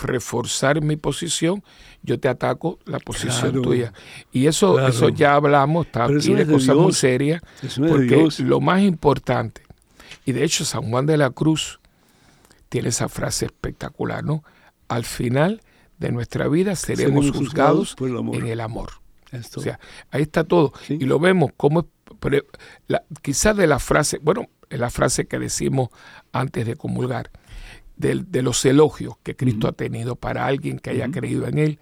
reforzar mi posición, yo te ataco la posición Claro. tuya. Y eso, Claro. eso ya hablamos, está aquí de cosas muy serias. No Porque lo más importante, y de hecho San Juan de la Cruz tiene esa frase espectacular, ¿no? Al final de nuestra vida seremos, Seremos juzgados juzgados por el amor. en el amor. Esto. O sea, ahí está todo. Sí. Y lo vemos como quizás de la frase, bueno, es la frase que decimos antes de comulgar, de, los elogios que Cristo ha tenido para alguien que haya creído en Él,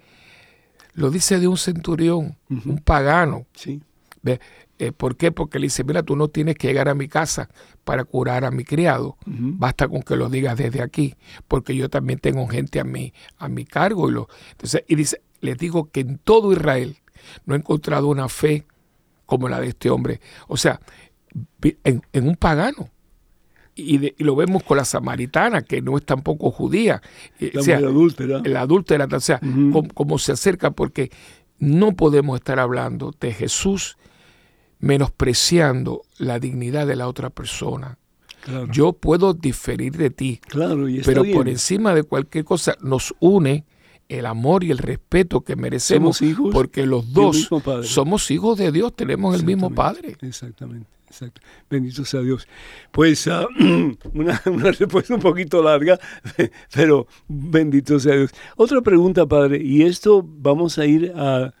lo dice de un centurión, un pagano. sí. ¿Ve? Eh, ¿Por qué? Porque le dice, mira, tú no tienes que llegar a mi casa para curar a mi criado. Basta con que lo digas desde aquí, porque yo también tengo gente a mi, a mi cargo. Y, lo, entonces, y dice, les digo que en todo Israel no he encontrado una fe como la de este hombre. O sea, en, en un pagano. Y, de- y lo vemos con la samaritana, que no es tampoco judía. Eh, La o sea, adúltera. el adúltera, o sea, cómo se acerca, porque no podemos estar hablando de Jesús menospreciando la dignidad de la otra persona. Claro. Yo puedo diferir de ti, claro, y pero bien. por encima de cualquier cosa nos une el amor y el respeto que merecemos, Somos hijos porque los dos somos hijos de Dios, tenemos el mismo Padre. Exactamente, exacto. Bendito sea Dios. Pues ah, una, una respuesta un poquito larga, pero bendito sea Dios. Otra pregunta, Padre, y esto vamos a ir a...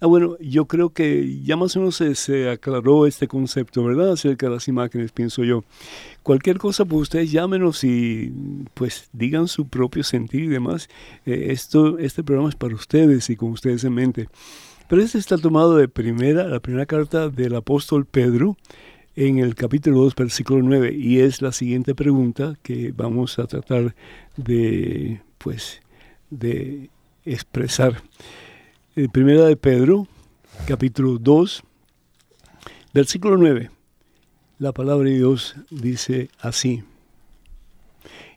Ah, bueno, yo creo que ya más o menos se, se aclaró este concepto, ¿verdad? Acerca de las imágenes, pienso yo. Cualquier cosa, pues ustedes llámenos y pues digan su propio sentir y demás. Eh, esto, este programa es para ustedes y con ustedes en mente. Pero este está tomado de primera, la primera carta del apóstol Pedro en el capítulo 2, versículo 9, y es la siguiente pregunta que vamos a tratar de, pues, de expresar. Eh, primera de Pedro, capítulo 2, versículo 9. La palabra de Dios dice así.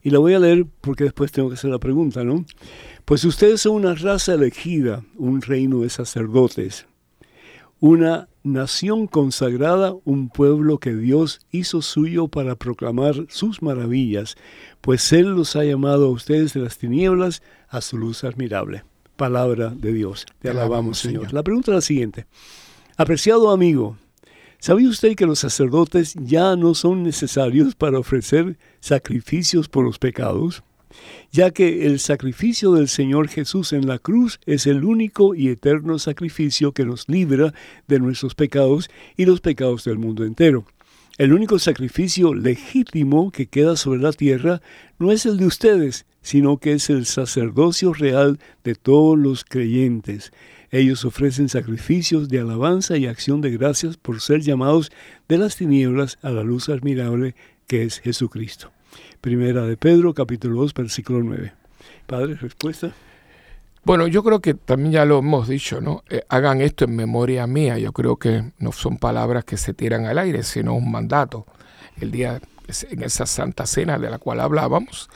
Y la voy a leer porque después tengo que hacer la pregunta, ¿no? Pues ustedes son una raza elegida, un reino de sacerdotes, una nación consagrada, un pueblo que Dios hizo suyo para proclamar sus maravillas, pues Él los ha llamado a ustedes de las tinieblas a su luz admirable. Palabra de Dios. Te, Te alabamos. Señor. La pregunta es la siguiente. Apreciado amigo, ¿sabía usted que los sacerdotes ya no son necesarios para ofrecer sacrificios por los pecados? ya que el sacrificio del Señor Jesús en la cruz es el único y eterno sacrificio que nos libra de nuestros pecados y los pecados del mundo entero. El único sacrificio legítimo que queda sobre la tierra no es el de ustedes, sino que es el sacerdocio real de todos los creyentes. Ellos ofrecen sacrificios de alabanza y acción de gracias por ser llamados de las tinieblas a la luz admirable que es Jesucristo. Primera de Pedro, capítulo 2, versículo 9. Padre, respuesta. Bueno, yo creo que también ya lo hemos dicho, ¿no? Eh, hagan esto en memoria mía. Yo creo que no son palabras que se tiran al aire, sino un mandato. El día, en esa santa cena de la cual hablábamos,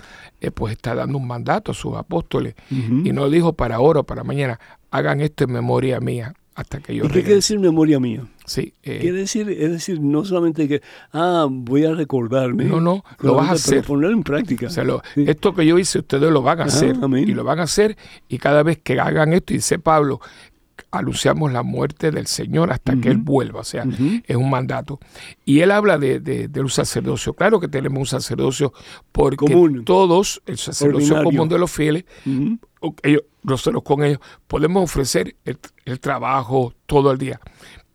eh, pues está dando un mandato a sus apóstoles. Y no dijo para ahora o para mañana, hagan esto en memoria mía hasta que yo ¿Y qué quiere decir memoria mía? Sí, eh, Quiere decir, es decir, no solamente que, ah, voy a recordarme. No, no, lo vas a pero hacer. ponerlo en práctica. O sea, lo- Sí. Esto que yo hice, ustedes lo van a Ajá, hacer. amén. Y lo van a hacer. Y cada vez que hagan esto, y dice Pablo, anunciamos la muerte del Señor hasta que Él vuelva. O sea, es un mandato. Y él habla de, de- de un sacerdocio. Claro que tenemos un sacerdocio porque Común. todos, el sacerdocio Ordinario. común de los fieles, ellos, nosotros con ellos, podemos ofrecer el, el trabajo todo el día.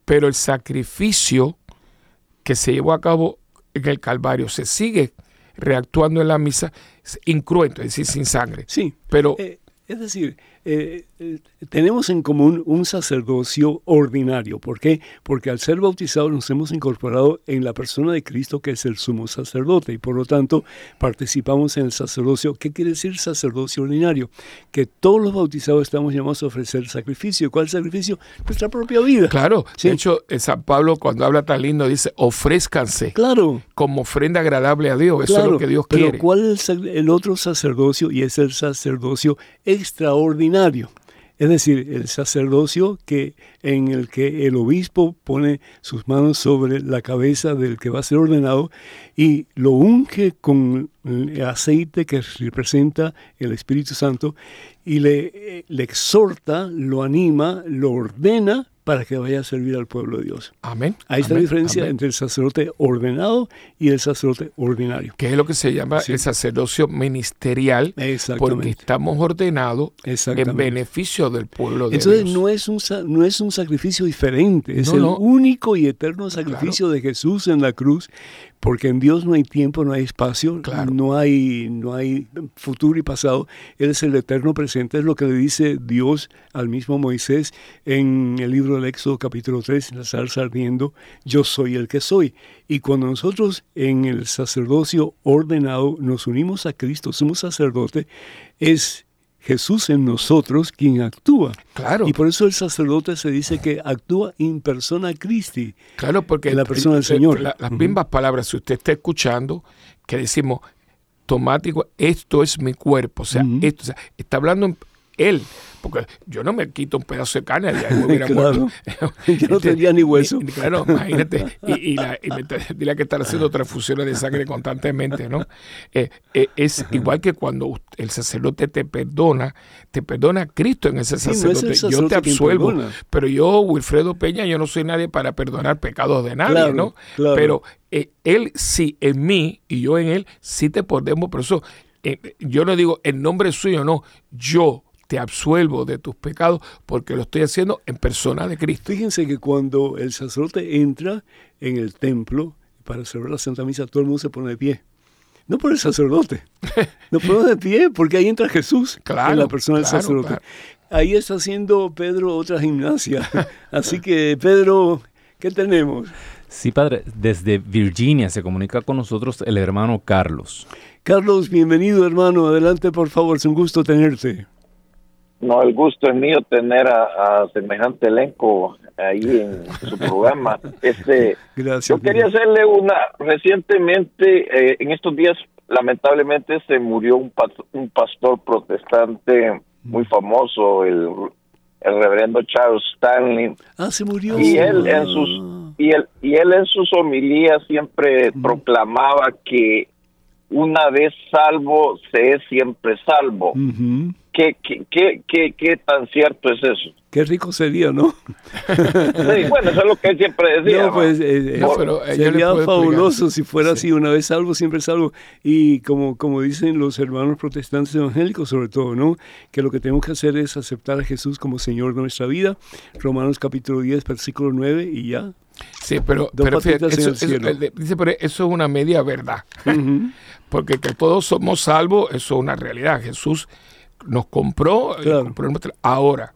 Pero el sacrificio que se llevó a cabo en el Calvario se sigue reactuando en la misa incruento, es decir, sin sangre. Sí. Pero Eh, Es decir, eh, eh, tenemos en común un sacerdocio ordinario. ¿Por qué? Porque al ser bautizados nos hemos incorporado en la persona de Cristo que es el sumo sacerdote y por lo tanto participamos en el sacerdocio. ¿Qué quiere decir sacerdocio ordinario? Que todos los bautizados estamos llamados a ofrecer sacrificio. ¿Cuál sacrificio? Nuestra propia vida. Claro. De hecho, San Pablo cuando habla tan lindo dice, ofrézcanse. Claro. Como ofrenda agradable a Dios. Eso es lo que Dios quiere. Pero ¿cuál es el otro sacerdocio? Y es el sacerdocio extraordinario. Es decir, el sacerdocio que, en el que el obispo pone sus manos sobre la cabeza del que va a ser ordenado y lo unge con el aceite que representa el Espíritu Santo y le, eh, le exhorta, lo anima, lo ordena para que vaya a servir al pueblo de Dios. Amén. Ahí está la diferencia entre el sacerdote ordenado y el sacerdote ordinario. Que es lo que se llama el sacerdocio ministerial, porque estamos ordenados en beneficio del pueblo de Dios. Entonces no es un no es un sacrificio diferente, es el único y eterno sacrificio de Jesús en la cruz porque en Dios no hay tiempo, no hay espacio, no, hay, no hay futuro y pasado. Él es el eterno presente, es lo que le dice Dios al mismo Moisés en el libro del Éxodo capítulo 3, en la zarza ardiendo, yo soy el que soy. Y cuando nosotros en el sacerdocio ordenado nos unimos a Cristo, somos sacerdote, es Jesús en nosotros quien actúa. Claro. Y por eso el sacerdote se dice que actúa in persona Christi. Claro, porque en la persona del Señor. las mismas palabras, si usted está escuchando, que decimos, tomático, esto es mi cuerpo. O sea, esto, o sea, está hablando él porque yo no me quito un pedazo de carne y me hubiera muerto. yo no tenía ni hueso. claro, imagínate. Y, la, y me que estar haciendo transfusiones de sangre constantemente, ¿no? Eh, eh, es igual que cuando el sacerdote te perdona, te perdona Cristo en ese sacerdote. yo te absuelvo. Pero yo, Wilfredo Peña, yo no soy nadie para perdonar pecados de nadie, ¿no? Pero eh, él sí en mí y yo en él sí te podemos, por eso yo no digo en nombre suyo, no, yo te absuelvo de tus pecados porque lo estoy haciendo en persona de Cristo. Fíjense que cuando el sacerdote entra en el templo para celebrar la Santa Misa, todo el mundo se pone de pie. No por el sacerdote, no pone de pie porque ahí entra Jesús claro, en la persona del sacerdote. Ahí está haciendo Pedro otra gimnasia. Así que Pedro, ¿qué tenemos? Sí, padre, desde Virginia se comunica con nosotros el hermano Carlos. Carlos, bienvenido hermano, adelante por favor, es un gusto tenerte. No, el gusto es mío tener a, semejante elenco ahí en su programa. Este, yo quería hacerle una, recientemente, eh, en estos días, lamentablemente se murió un, un pastor protestante muy famoso, el, el reverendo Charles Stanley. Ah, se murió. Y él en sus y él, y él en sus homilías siempre proclamaba que una vez salvo se es siempre salvo. ¿Qué, qué, qué, qué, tan cierto es eso? Qué rico sería, ¿no? sí, bueno, eso es lo que él siempre decía. No, pues, eh, eh, pero sería fabuloso si fuera así, una vez salvo, siempre salvo. Y como, como dicen los hermanos protestantes evangélicos, sobre todo, ¿no? Que lo que tenemos que hacer es aceptar a Jesús como Señor de nuestra vida. Romanos capítulo 10, versículo 9, y ya. Sí, pero, pero eso, dice, pero eso es una media verdad. Porque que todos somos salvos, eso es una realidad. Jesús nos compró, ahora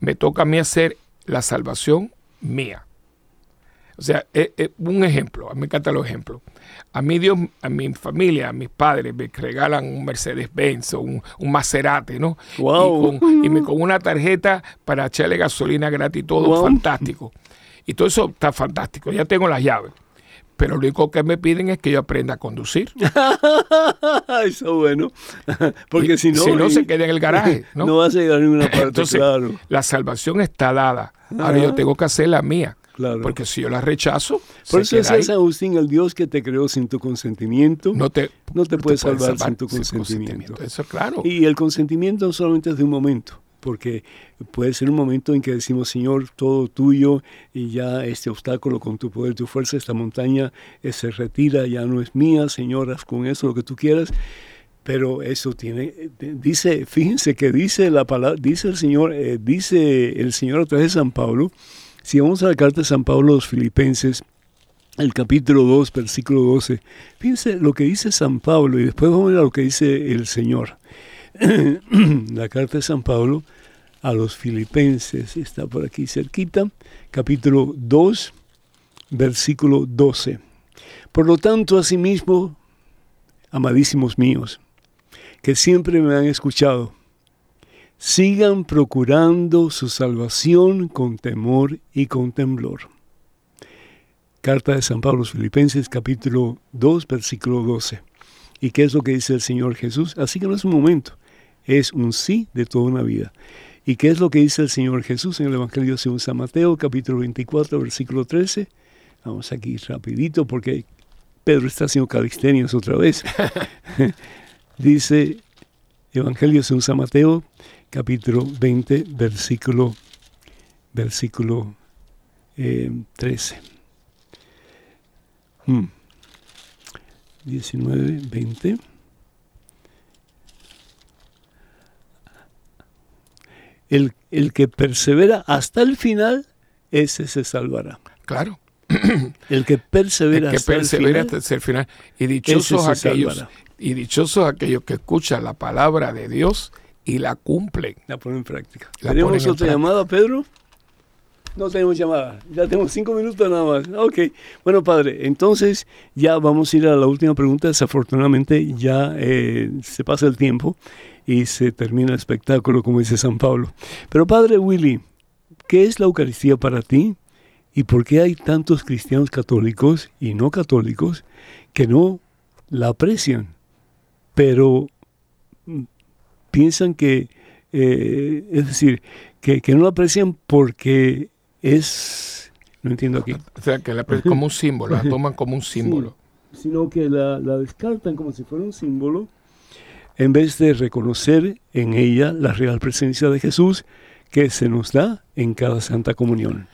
me toca a mí hacer la salvación mía. O sea, eh, eh, un ejemplo, a mí me encanta los ejemplos. A mí Dios, a mi familia, a mis padres me regalan un Mercedes-Benz o un, un, Maserati, ¿no? Wow. Y, con, y me, con una tarjeta para echarle gasolina gratis, todo fantástico. Y todo eso está fantástico. Ya tengo las llaves pero lo único que me piden es que yo aprenda a conducir. Eso bueno, porque si no... Si no, se queda en el garaje. No, no vas a llegar a ninguna parte, Entonces, claro. la salvación está dada. Ahora yo tengo que hacer la mía. Claro. Porque si yo la rechazo. Por eso es San Agustín, el Dios que te creó sin tu consentimiento, no te, no te, puede, salvar, sin tu consentimiento. consentimiento. Eso claro. Y el consentimiento solamente es de un momento porque puede ser un momento en que decimos, Señor, todo tuyo y ya este obstáculo con tu poder, tu fuerza, esta montaña eh, se retira, ya no es mía, Señor, haz con eso lo que tú quieras. Pero eso tiene, eh, dice, fíjense que dice la palabra, dice el Señor, eh, dice el Señor a través de San Pablo, si vamos a la carta de San Pablo a los filipenses, el capítulo 2, versículo 12, fíjense lo que dice San Pablo y después vamos a ver lo que dice el Señor. la carta de San Pablo a los filipenses, está por aquí cerquita, capítulo 2, versículo 12. Por lo tanto, asimismo, amadísimos míos, que siempre me han escuchado, sigan procurando su salvación con temor y con temblor. Carta de San Pablo a los Filipenses, capítulo 2, versículo 12. ¿Y qué es lo que dice el Señor Jesús? Así que no es un momento, es un sí de toda una vida. ¿Y qué es lo que dice el Señor Jesús en el Evangelio según San Mateo, capítulo 24, versículo 13? Vamos aquí rapidito porque Pedro está haciendo calistenias otra vez. dice Evangelio según San Mateo, capítulo 20, versículo, versículo 13. 19, 20. El, el que persevera hasta el final, ese se salvará. Claro. El que persevera, el que hasta, persevera el final, hasta el final. Y dichosos aquellos, salvará. y dichosos aquellos que escuchan la palabra de Dios y la cumplen. la ponen en práctica. La ¿Tenemos otra práctica. llamada, Pedro? No tenemos llamada. Ya tenemos cinco minutos nada más. Ok. Bueno, padre, entonces ya vamos a ir a la última pregunta. Desafortunadamente ya eh, se pasa el tiempo y se termina el espectáculo, como dice San Pablo. Pero padre Willy, ¿qué es la Eucaristía para ti? ¿Y por qué hay tantos cristianos católicos y no católicos que no la aprecian? Pero mm, piensan que, eh, es decir, que, que no la aprecian porque es, no entiendo aquí, O sea, que la como un símbolo, la toman como un símbolo. sino que la, la descartan como si fuera un símbolo, en vez de reconocer en ella la real presencia de Jesús que se nos da en cada Santa Comunión.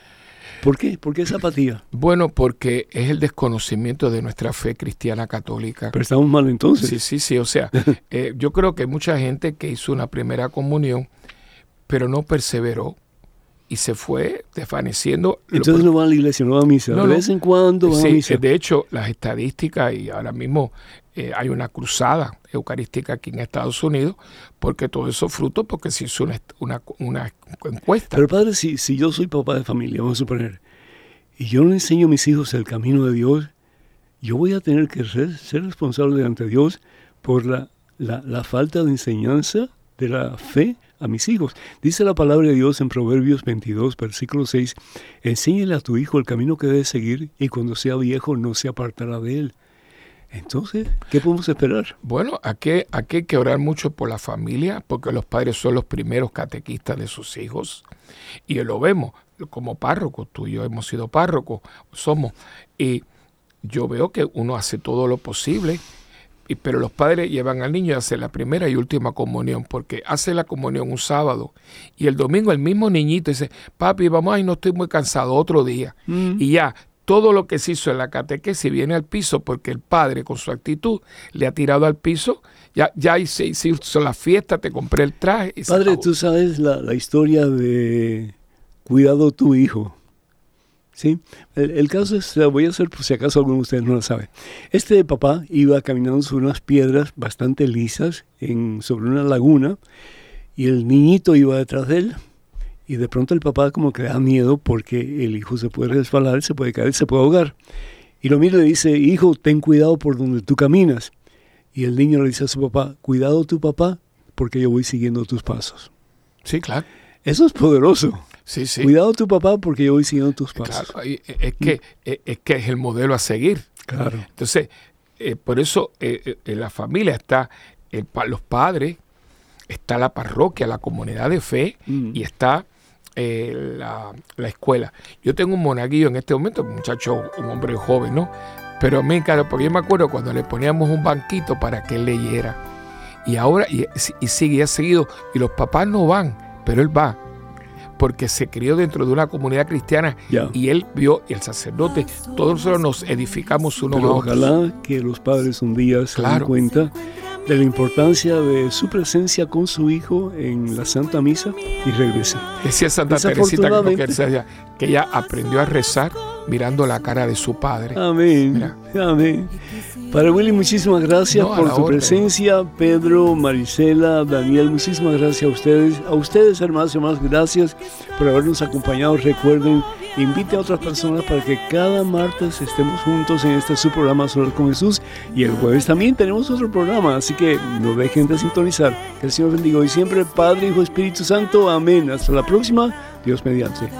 ¿Por qué? ¿Por qué esa apatía? Bueno, porque es el desconocimiento de nuestra fe cristiana católica. Pero estamos mal entonces. Sí, sí, sí. O sea, eh, yo creo que hay mucha gente que hizo una primera comunión, pero no perseveró y se fue desvaneciendo. Entonces no van a la iglesia, no van a misa. No, de no. vez en cuando van a Sí, misa. eh, de hecho, las estadísticas, y ahora mismo eh, hay una cruzada eucarística aquí en Estados Unidos, porque todo eso fruto porque se hizo una, una, encuesta. Pero padre, si, si yo soy papá de familia, vamos a suponer, y yo no enseño a mis hijos el camino de Dios, yo voy a tener que ser, ser responsable delante de Dios por la, la, la falta de enseñanza de la fe a mis hijos. Dice la palabra de Dios en Proverbios 22, versículo 6, enséñale a tu hijo el camino que debe seguir y cuando sea viejo no se apartará de él. Entonces, ¿qué podemos esperar? Bueno, aquí, aquí hay que orar mucho por la familia, porque los padres son los primeros catequistas de sus hijos. Y lo vemos como párrocos, tú y yo hemos sido párrocos, somos. Y yo veo que uno hace todo lo posible, y- pero los padres llevan al niño a hacer la primera y última comunión, porque hace la comunión un sábado, y el domingo el mismo niñito dice, papi, vamos, ay, no estoy muy cansado, otro día. Y ya, todo lo que se hizo en la catequesis viene al piso porque el padre con su actitud le ha tirado al piso. Ya, ya hice, hizo la fiesta, te compré el traje. Y Padre, tú sabes la, la historia de cuidado tu hijo. ¿Sí? El, el caso es, la voy a hacer por si acaso alguno de ustedes no lo sabe. Este papá iba caminando sobre unas piedras bastante lisas en, sobre una laguna y el niñito iba detrás de él y de pronto el papá como que da miedo porque el hijo se puede resbalar, se puede caer, se puede ahogar. Y lo mira y le dice, hijo, ten cuidado por donde tú caminas. Y el niño le dice a su papá, cuidado tu papá porque yo voy siguiendo tus pasos. Sí, claro. Eso es poderoso. Sí, sí. Cuidado tu papá porque yo voy siguiendo tus pasos. Claro, y es que, es es que es el modelo a seguir. Claro. Entonces, eh, por eso eh, eh, en la familia está el los padres, está la parroquia, la comunidad de fe Mm. y está eh, la, la escuela. Yo tengo un monaguillo en este momento, un muchacho, un hombre joven, ¿no? Pero a mí, claro, porque yo me acuerdo cuando le poníamos un banquito para que él leyera. Y ahora, y, y sigue, y ha seguido, y los papás no van, pero él va. Porque se crió dentro de una comunidad cristiana Ya. y él vio, y el sacerdote, todos nosotros nos edificamos unos a otros. ojalá que los padres un día se den Claro. cuenta de la importancia de su presencia con su hijo en la Santa Misa y regresen. Decía Santa Teresita que, que ella aprendió a rezar mirando la cara de su padre. Amén. Amén. Padre Willy, muchísimas gracias por tu presencia. Pedro, Marisela, Daniel, muchísimas gracias a ustedes. A ustedes, hermanos y hermanas, gracias por habernos acompañado. Recuerden, invite a otras personas para que cada martes estemos juntos en este su programa Solar con Jesús. Y el jueves también tenemos otro programa, así que no dejen de sintonizar. Que el Señor bendiga hoy siempre, Padre, Hijo, Espíritu Santo. Amén. Hasta la próxima. Dios mediante.